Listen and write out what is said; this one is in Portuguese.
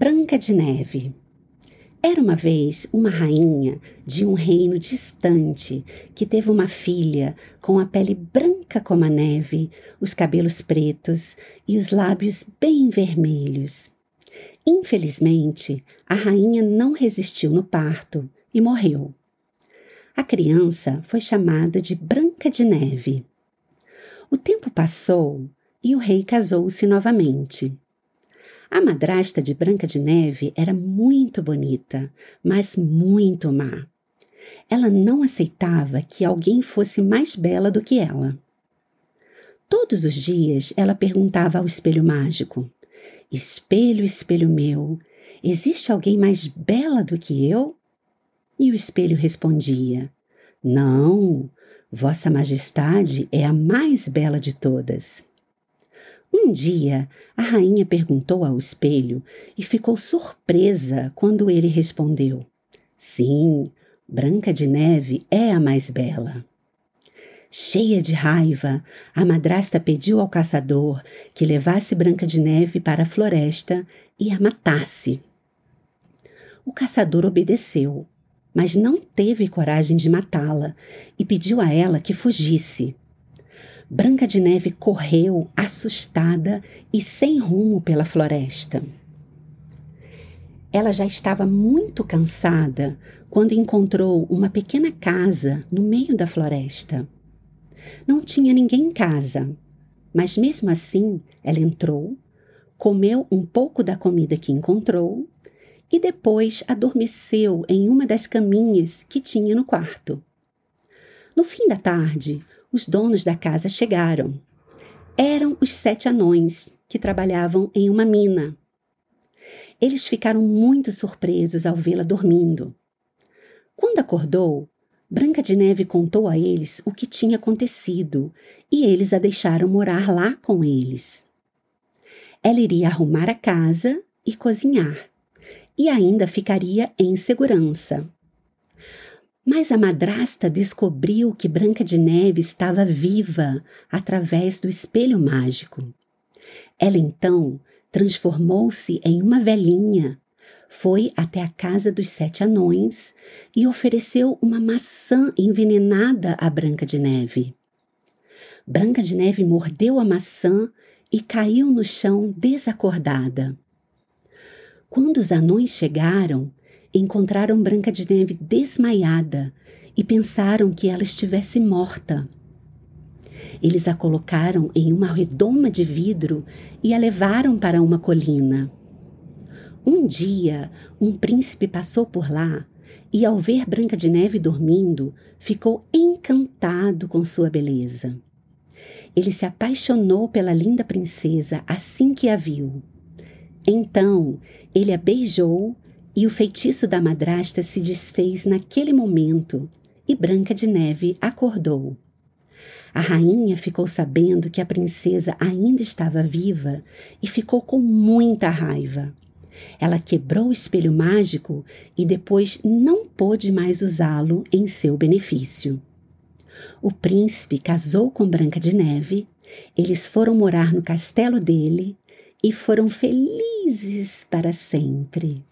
Branca de Neve. Era uma vez uma rainha de um reino distante que teve uma filha com a pele branca como a neve, os cabelos pretos e os lábios bem vermelhos. Infelizmente, a rainha não resistiu no parto e morreu. A criança foi chamada de Branca de Neve. O tempo passou e o rei casou-se novamente. A madrasta de Branca de Neve era muito bonita, mas muito má. Ela não aceitava que alguém fosse mais bela do que ela. Todos os dias ela perguntava ao espelho mágico: Espelho, espelho meu, existe alguém mais bela do que eu? E o espelho respondia: Não, Vossa Majestade é a mais bela de todas. Um dia, a rainha perguntou ao espelho e ficou surpresa quando ele respondeu: Sim, Branca de Neve é a mais bela. Cheia de raiva, a madrasta pediu ao caçador que levasse Branca de Neve para a floresta e a matasse. O caçador obedeceu, mas não teve coragem de matá-la e pediu a ela que fugisse. Branca de Neve correu, assustada e sem rumo pela floresta. Ela já estava muito cansada quando encontrou uma pequena casa no meio da floresta. Não tinha ninguém em casa, mas mesmo assim ela entrou, comeu um pouco da comida que encontrou e depois adormeceu em uma das caminhas que tinha no quarto. No fim da tarde, os donos da casa chegaram. Eram os sete anões que trabalhavam em uma mina. Eles ficaram muito surpresos ao vê-la dormindo. Quando acordou, Branca de Neve contou a eles o que tinha acontecido e eles a deixaram morar lá com eles. Ela iria arrumar a casa e cozinhar, e ainda ficaria em segurança. Mas a madrasta descobriu que Branca de Neve estava viva através do espelho mágico. Ela então transformou-se em uma velhinha, foi até a casa dos sete anões e ofereceu uma maçã envenenada a Branca de Neve. Branca de Neve mordeu a maçã e caiu no chão desacordada. Quando os anões chegaram, encontraram Branca de Neve desmaiada e pensaram que ela estivesse morta. Eles a colocaram em uma redoma de vidro e a levaram para uma colina. Um dia, um príncipe passou por lá e, ao ver Branca de Neve dormindo, ficou encantado com sua beleza. Ele se apaixonou pela linda princesa assim que a viu. Então, ele a beijou e o feitiço da madrasta se desfez naquele momento e Branca de Neve acordou. A rainha ficou sabendo que a princesa ainda estava viva e ficou com muita raiva. Ela quebrou o espelho mágico e depois não pôde mais usá-lo em seu benefício. O príncipe casou com Branca de Neve, eles foram morar no castelo dele e foram felizes para sempre.